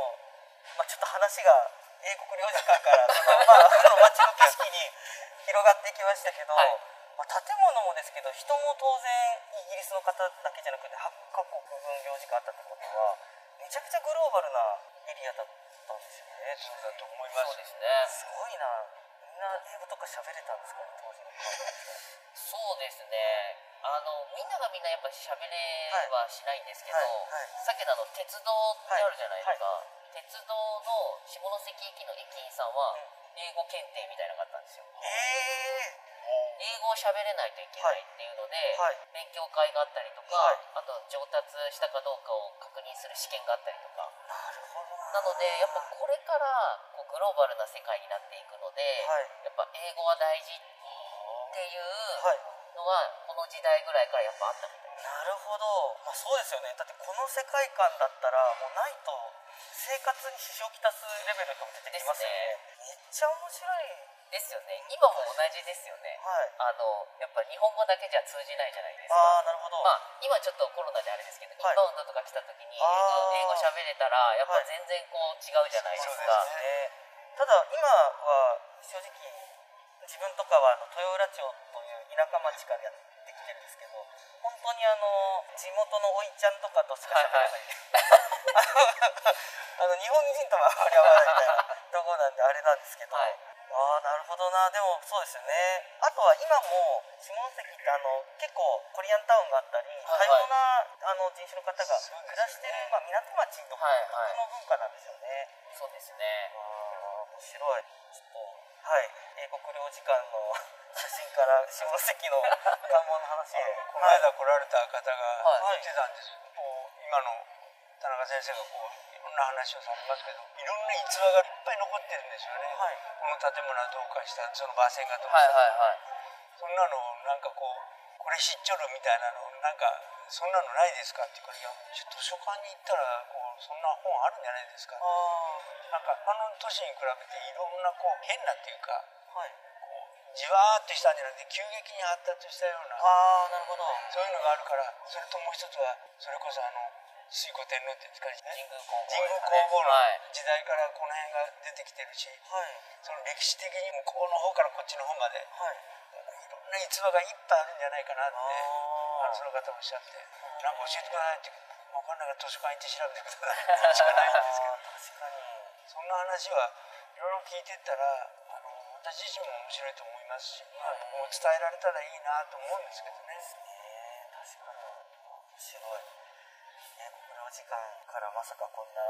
まあ、ちょっと話が英国領事館からその、まあ、こ の街の景色に広がっていきましたけど、はいまあ、建物もですけど人も当然イギリスの方だけじゃなくて8カ国分領事館あったってことはめちゃくちゃグローバルなエリアだったんですよね。そうだと思います。ね。すごいな。みんな英語とか喋れたんですかね当時のそうですね。あのみんながみんなやっぱり喋れはしないんですけど、はいはい。さっきのあの鉄道ってあるじゃないですか、鉄道の下関駅の駅員さんは英語検定みたいなのがあったんですよ。ええ英語を喋れないといけないっていうので、はい。勉強会があったりとか、はい。あと上達したかどうかを確認する試験があったりとか。なるほど。なのでやっぱこれからこうグローバルな世界になっていくので、はい。やっぱ英語は大事っていうはいのはこの時代ぐらいからやっぱあったみたいな。るほど、まあ、そうですよね。だってこの世界観だったらもうないと生活に支障をきたすレベルと出てきますよね。めっちゃ面白い。ですよね。今も同じですよね。はい。あのやっぱ日本語だけじゃ通じないじゃないですか。ああなるほど、まあ今ちょっとコロナであれですけど、はい。インバウンドとか来た時に英語喋れたらやっぱ全然こう違うじゃないですか、ですね。ただ今は正直自分とかは豊浦町という田舎町からやってきてるんですけど本当にあの地元のおいちゃんとかとしか喋らない、あの日本人とはあまり合わないみたいなところなんであれなんですけど、はい。ああなるほどな。でもそうですよね。あとは今も下関ってあの結構コリアンタウンがあったり、はい多様なあの人種の方が暮らしてる、まあ、港町独特はいはい。の文化なんですよね、そうですね。あー面白い。ちょっとはい。英国領事館の写真から 下関の関門の話へこの間来られた方がはい。言ってたんです、こう今の田中先生がこういろんな話をされますけどいろんな逸話がいっぱい残ってるんですよね、はい。この建物はどうかしたその場線がどうかした、はいはいはい。そんなのなんかこうこれ知っちょるみたいなのなんかそんなのないですかって言うからいや図書館に行ったらこうそんな本あるんじゃないですかあなんか他の都市に比べていろんなこう変なっていうかーはいじわーってしたんじゃなくて急激に発達したようなああなるほど。そういうのがあるからそれともう一つはそれこそあの天皇っていうんですか神宮皇后のはい。時代からこの辺が出てきてるしはい。その歴史的に向こうの方からこっちの方までいはい。ろんな逸話がいっぱいあるんじゃないかなってあのあその方おっしゃって。なんか教えてくださいって分かんないから図書館行って調べてください。しかないんですけど。確かに。そんな話はいろいろ聞いてったら私自身も面白いと思いますし、まあ、僕も伝えられたらいいなと思うんですけどね。ね。確かに。面白い。英国領事館からまさかこんな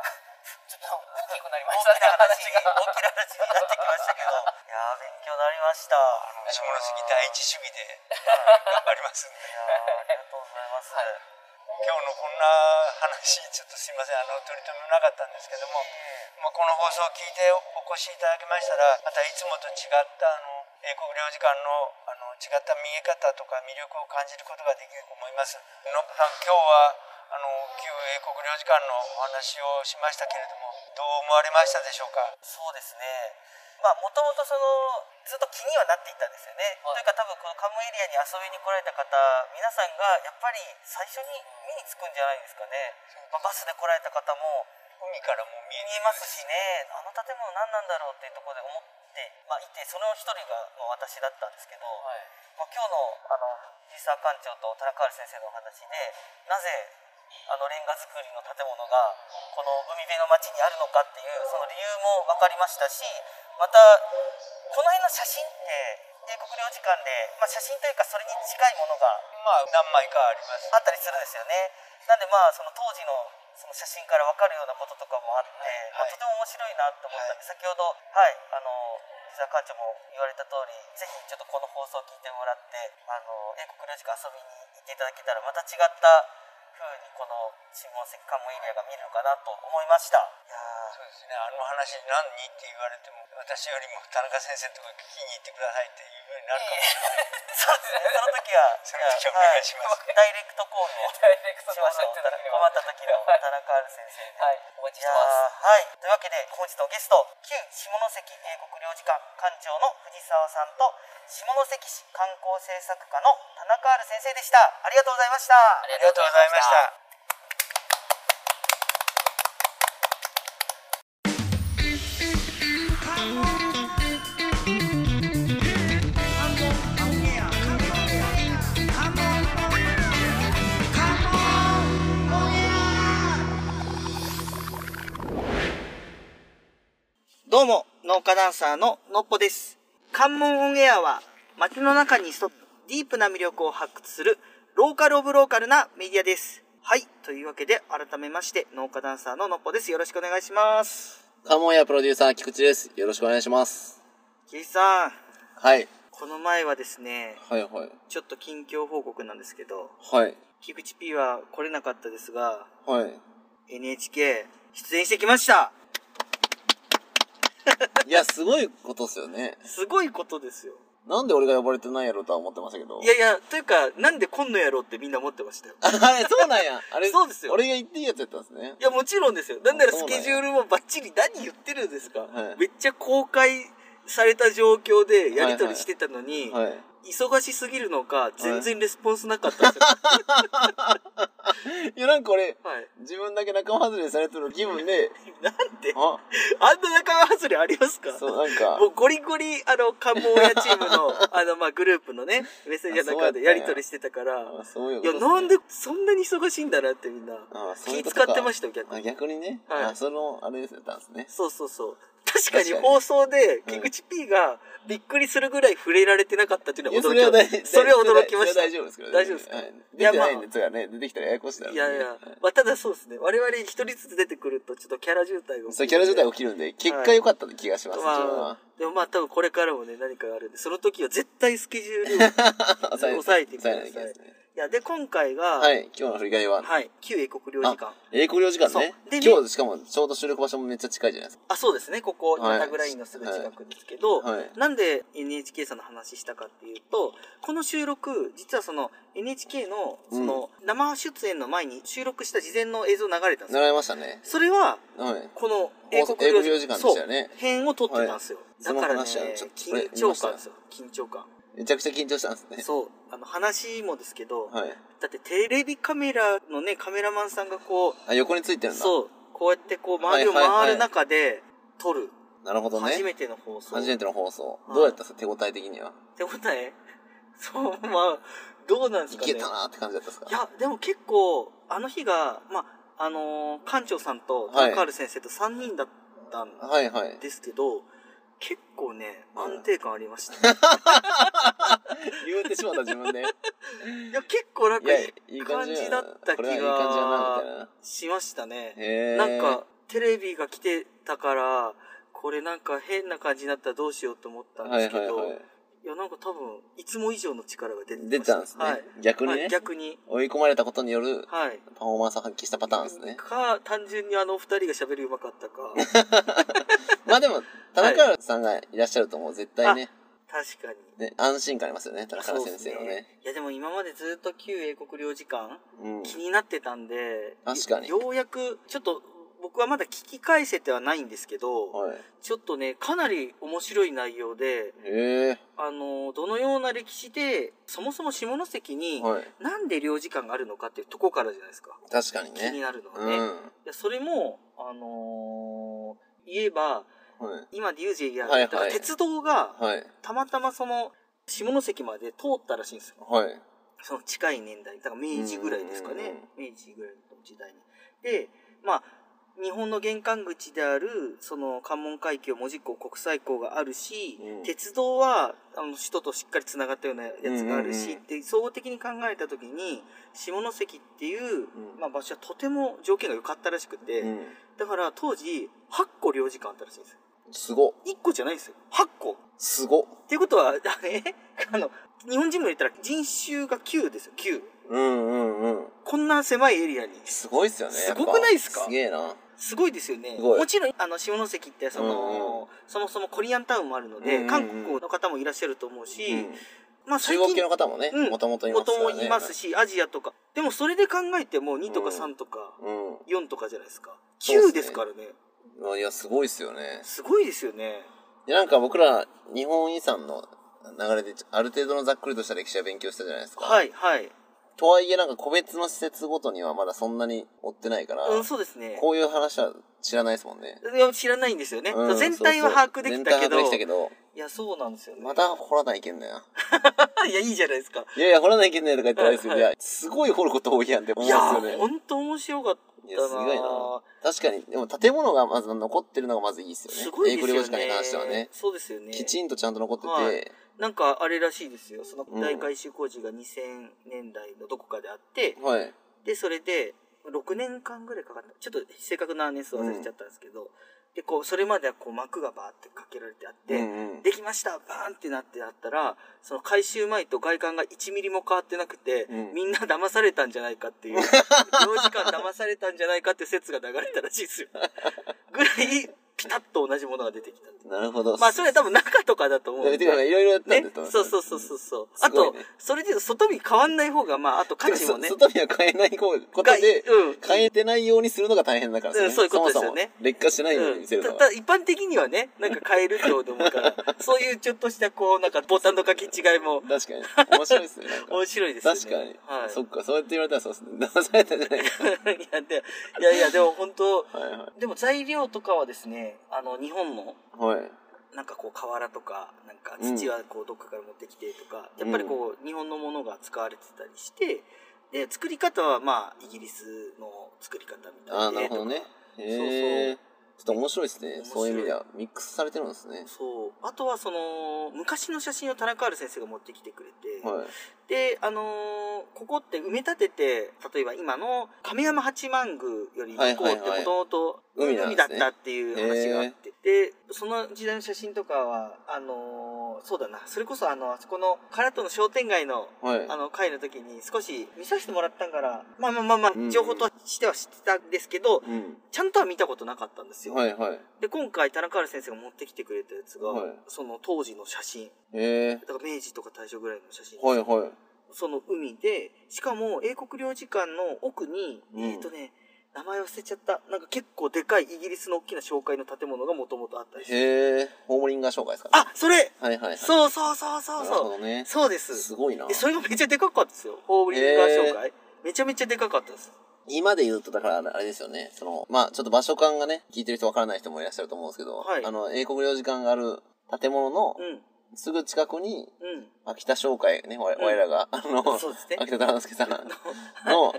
ちょっと大きくなりま大したね。きな話が大きな話になってきましたけど。いやー勉強になりました。下関第一主義で頑張りますんで。いやーありがとうございます、はい。今日のこんな話ちょっとすいません。あの取り留めもなかったんですけども、まあ、この放送を聞いてお越しいただきましたらまたいつもと違ったあの英国領事館のあの違った見え方とか魅力を感じることができると思います。のさん今日はあの旧英国領事館のお話をしましたけれどもどう思われましたでしょうか？そうですね。まあもともとそのずっと気にはなっていたんですよね、はい。というか多分このカムエリアに遊びに来られた方皆さんがやっぱり最初に見に着くんじゃないですかね、まあバスで来られた方も海からも見えますしね。あの建物何なんだろうっていうところで思って、まあ、いてその一人がまあ私だったんですけど、はい。まあ、今日のあの藤沢館長と田中原先生のお話でなぜあのレンガ造りの建物がこの海辺の町にあるのかっていうその理由も分かりましたしまたこの辺の写真って英国領事館で、まあ、写真というかそれに近いものがまあ何枚かあります。あったりするんですよね。なんでまあその当時のその写真から分かるようなこととかもあって、まあ、はい。とても面白いなと思った。んで、先ほどはいあの藤沢館長も言われた通りぜひちょっとこの放送を聞いてもらってあの英国領事館遊びに行っていただけたらまた違った風にこの下関関門エリアが見れるかなと思いました。いやー。そうですね。あの話何にって言われても私よりも田中先生のところに聞きに行ってくださいっていうふうになるかもしれない の時はその時はお願い。しますはダイレクトコールをダイレクトしましょう困った時の田中ある先生ではい。お待ちしてます。ーはい。というわけで本日のゲスト旧下関英国領事館館長の藤沢さんと下関市観光政策課の田中ある先生でした。ありがとうございました。あありがとうございましたどうも農家ダンサーののっぽです関門オンエアは街の中に潜むディープな魅力を発掘するローカルオブローカルなメディアですはいというわけで改めまして農家ダンサーののっぽですよろしくお願いしますカモンやプロデューサー菊池です。よろしくお願いします。キイさんはい。この前はですねはいはい。ちょっと近況報告なんですけどはい。菊池 P は来れなかったですがはい。NHK 出演してきましたいや、すごいことっすよね。すごいことですよなんで俺が呼ばれてないやろとは思ってましたけど。いやいやというかなんで来んのやろうってみんな思ってましたよ あ、はい、そうなんや。あれ、そうですよ俺が言っていいやつやったんですね。いやもちろんですよなんならスケジュールもバッチリ何言ってるんですか、はいめっちゃ公開された状況でやり取りしてたのに、はい。忙しすぎるのか全然レスポンスなかったんですよ、いや、なんか俺、はい、自分だけ仲間外れされてる気分で、なんで？あ、あんな仲間外れありますか？そう、なんかも、うゴリゴリ、あの、関門屋チームの、あの、まあ、グループのね、メッセージの中でやり取りしてたから、あそういういや、ことっすねなんでそんなに忙しいんだなってみんな、あそういう気ことか使ってましたよ、逆あに。逆にね。はいあ、その、あれですやったんですね。そうそうそう。確かに放送で、うん菊池 P がびっくりするぐらい触れられてなかったっていうのは驚きまそれは大した。それは驚きました。大丈夫ですけどね。大丈夫ですか？はい。いやまあ出てないんで、出てきたらややこしいいやいやはい、まあ、ただそうですね。我々一人ずつ出てくると、ちょっとキャラ渋滞が起きる。そう、キャラ状態起きるんで、結果良かった気がします、まはあ。、でもまあ多分これからもね、何かがあるんで、その時は絶対スケジュール を抑えてください。抑えないといけないですねいや、で、今回が、はい、今日の振り返りは、はい、旧英国領事館。英国領事館ねでね今日しかもちょうど収録場所もめっちゃ近いじゃないですか。あ、そうですね。ここ、タグラインのすぐ近くですけど、はいはいなんで NHK さんの話したかっていうと、この収録、実はその NHK の、その、生出演の前に収録した事前の映像流れたんですよ。習いましたね。それは、はい。この英国領事館でしたよね編を撮ってたんですよ。はいだからね、緊張感ですよ。緊張感。めちゃくちゃ緊張したんですね。そう。あの、話もですけど、はい。だってテレビカメラのね、カメラマンさんがこう、あ、横についてるんだ。そう、こうやってこう、周りを回る中で撮る。なるほどね。初めての放送。初めての放送。はいどうやった？んですか手応え的には。手応え？そう、まあ、どうなんですいかね。けたなって感じだったんですか？いや、でも結構、あの日が、まあ、あのー館長さんと、はい高原先生と3人だったんはいはい。結構ね、はい安定感ありました、ね。言うてしまった自分で。いいや、結構なんかや、いい感感じだった気がな。しましたね。なんか、テレビが来てたから、これなんか変な感じになったらどうしようと思ったんはいですけど、はいはい。いや、なんか多分、いつも以上の力が出てま出したたんですね。はい。逆にね、はい逆に。追い込まれたことによるはい。パフォーマンスを発揮したパターンですね。か、単純にあのお二人が喋りうまかったか。まあでも、田中さんがいらっしゃるともう絶対ね、確かに。ね、安心感ありますよね、田中先生のね。いやでも今までずっと旧英国領事館うん。気になってたんで、確かにようやく、ちょっと僕はまだ聞き返せてはないんですけど、はい。ちょっとね、かなり面白い内容で。あの、どのような歴史で、そもそも下関に、はい。なんで領事館があるのかっていうとこからじゃないですか。確かに気にね。なるのはね。いうん。やそれも、あのー言えば、はい。今で言うジェイヤー、はいはいだから鉄道が、はい。たまたまその、下関まで通ったらしいんですよ。はい。その近い年代、だから明治ぐらいですかね。明治ぐらいの時代に。で、まあ、日本の玄関口である、その関門海峡、門司港、国際港があるし、うん鉄道は、あの、首都としっかり繋がったようなやつがあるし、うんうんうんって、総合的に考えた時に、下関っていう、んまあ場所はとても条件が良かったらしくて、うん。だから当時、8個領事館あったらしいんですよ。すご。1個じゃないんですよ。8個。すご。っていうことは、あれあの、日本人も言ったら人種が9ですよ、9。うんうんうん。こんな狭いエリアに。すごいっすよね。すごくないっすか？すげえな。すごいですよね。もちろん、あの、下関って、その、うんうんそもそもコリアンタウンもあるので、うん韓国の方もいらっしゃると思うし、うんまあ、中国系の方もね、うんもともといますからね。元もいますし、アジアとか。でもそれで考えても2とかうん3とかう4とかじゃないですか。9そうっすねですからね。ん。いや、すごいっすよね。すごいですよね。でなんか僕ら、日本遺産の流れで、ある程度のざっくりとした歴史は勉強したじゃないですか。はい、はい。とはいえ、なんか個別の施設ごとにはまだそんなに追ってないから、うん、そうですね。こういう話は知らないですもんね。いや知らないんですよね。うん全体は把握できたけど。そうそう全体は把握できたけど、いや、そうなんですよね。また掘らないけんだよ。いや、いいじゃないですか。いやいや、掘らないけんだよとか言ってないですけど、はいいや、すごい掘ること多いやんって思いやうんですよね。ほんと面白かったいなやすごいな確かに、でも建物がまず残ってるのがまずいいですよね。すごいですよね。英語領事館に関してはね。そうですよね。きちんとちゃんと残ってて、はいなんかあれらしいですよ。そのうん大改修工事が2000年代のどこかであって、はい。で、それで6年間ぐらいかかった。ちょっと正確な年数忘れちゃったんですけど、で、こう、それまではこう幕がバーってかけられてあって、うんうんできましたバーンってなってあったら、その改修前と外観が1ミリも変わってなくて、うんみんな騙されたんじゃないかっていう、領事館騙されたんじゃないかって説が流れたらしいですよ。ぐらい、ピタッと同じものが出てきた。なるほど。まあ、それは多分中とかだと思うんで。いろいろやったんねだと思、そうそうそうそうそう。あとそれで外見変わんない方が、まあ、あと価値もね外見は変えないことで、がうん変えてないようにするのが大変だからうんそういうことですよねそもそも劣化してないようにうん見せるのは。たただ一般的にはね、なんか変えるって思うから、そういうちょっとしたこう、なんかボタンの書き違いも確かに。面白いですね。面白いですよね。確かに、はい。そっか、そうやって言われたらそうですね。騙されたんじゃないか。いや、でいやいや、でも本当、はいはでも材料とかはですね、あの、日本の、い。はい。なんかこう瓦とか、なんかうん土はこうどっかから持ってきてとか、やっぱりこう日本のものが使われてたりして、で、作り方はまあイギリスの作り方みたいでああ、なるほどね。へえ。ちょっと面白いですね。そういう意味では。ミックスされてるんですね。そう。あとはその、昔の写真を田中ある先生が持ってきてくれて、はい。で、あのーここって埋め立てて、例えば今の亀山八幡宮より向こうってもともと海だったっていう話があって、で、その時代の写真とかは、あのーそうだな、それこそあの、あそこの唐戸の商店街のはい。あの会の時に少し見させてもらったんから、まあまあまあまうんあ、情報としては知ってたんですけど、うん。ちゃんとは見たことなかったんですよ。はいはい。で、今回田中ある先生が持ってきてくれたやつが、はいその当時の写真。だから明治とか大正ぐらいの写真、はいはい。その海で、しかも英国領事館の奥に、うんえっ、とね、名前忘れちゃった。なんか結構でかいイギリスの大きな紹介の建物がもともとあったりして。へえ。ホームリンガー紹介ですかね。あ、それはいはいはい。そうそうそうそうそう。ね。そうです。すごいなで、。それがめっちゃでかかったですよ。ホームリンガー紹介。めちゃめちゃでかかったです。今で言うと、だからあれですよね。その、まあちょっと場所感がね、聞いてる人わからない人もいらっしゃると思うんですけど、はいあの、英国領事館がある建物のうん。すぐ近くに、うん。秋田商会ね、我らが、あの、秋田忠之助さんの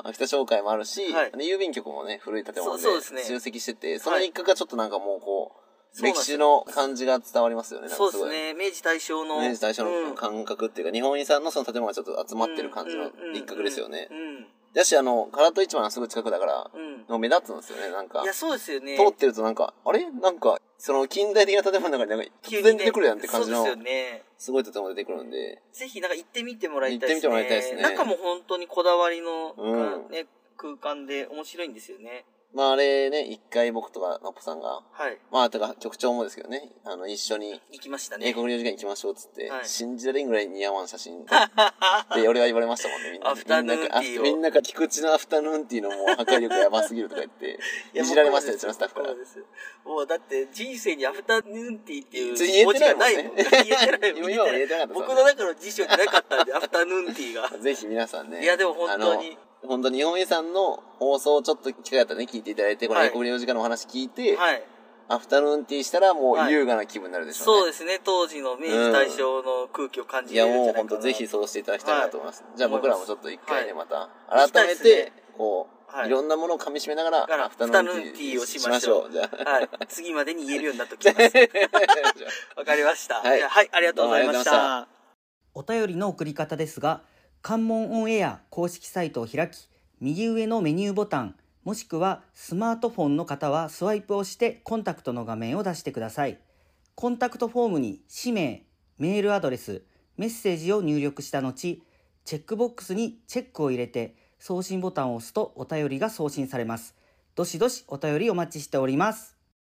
秋田商会もあるし、はいで郵便局もね、古い建物で集積してて、その一角がちょっとなんかもうこう、歴史の感じが伝わりますよね。そうですね。明治大正の。明治大正うんの感覚っていうか、日本遺産のその建物がちょっと集まってる感じの一角ですよね。うん。だし、あの、唐戸市場のすぐ近くだから、目立つんですよね、なんかい。や、そうですよね。通ってるとなんか、あれ？なんか、その近代的な建物の中になんか突然出てくるやんって感じのそうです、よね。すごい建物出てくるんで、ぜひなんか行ってみてもらいたいですね。行ってみてもらいたいですね中も本当にこだわりの、うんね、空間で面白いんですよね。まああれね、一回僕とかナッポさんが、はい。まあ、とか局長もですけどね、あの、一緒に行きましたね。英国領事館行きましょうっつって、はい信じられんぐらい似合わん写真撮って、俺は言われましたもんね、みんなに。アフタヌーンティーをみんなが、みんなが菊池のアフタヌーンティーのもう破壊力やばすぎるとか言って、いじられましたよ、うちのスタッフからそう。です。もうだって人生にアフタヌーンティーっていう言え文字てないもんねがないもん。言えてないもん。今も言えてなかった僕の中の辞書になかったんで、アフタヌーンティーが。ぜひ皆さんね。いやでも本当にあの。本当に日本遺産の放送をちょっと機会あったらね、聞いていただいて、このはい英国領事館のお話聞いて、はい。アフタヌーンティーしたらもはいう優雅な気分になるでしょうね。そうですね。当時の明治大正の空気を感じいやもうんじゃないかな。本当ぜひそうしていただきたいなと思います。じゃあ僕らもちょっと一回ね、はまた、改めて、こう、はいいろんなものを噛み締めながら、アフタヌーンティーアフタヌーンティーをしましょうじゃあ。はい。次までに言えるようになっときます。わかりました。はいはい、ありがとうございました。お便りの送り方ですが、関門オンエア公式サイトを開き、右上のメニューボタン、もしくはスマートフォンの方はスワイプをしてコンタクトの画面を出してください。コンタクトフォームに氏名、メールアドレス、メッセージを入力した後、チェックボックスにチェックを入れて送信ボタンを押すとお便りが送信されます。どしどしお便りお待ちしております。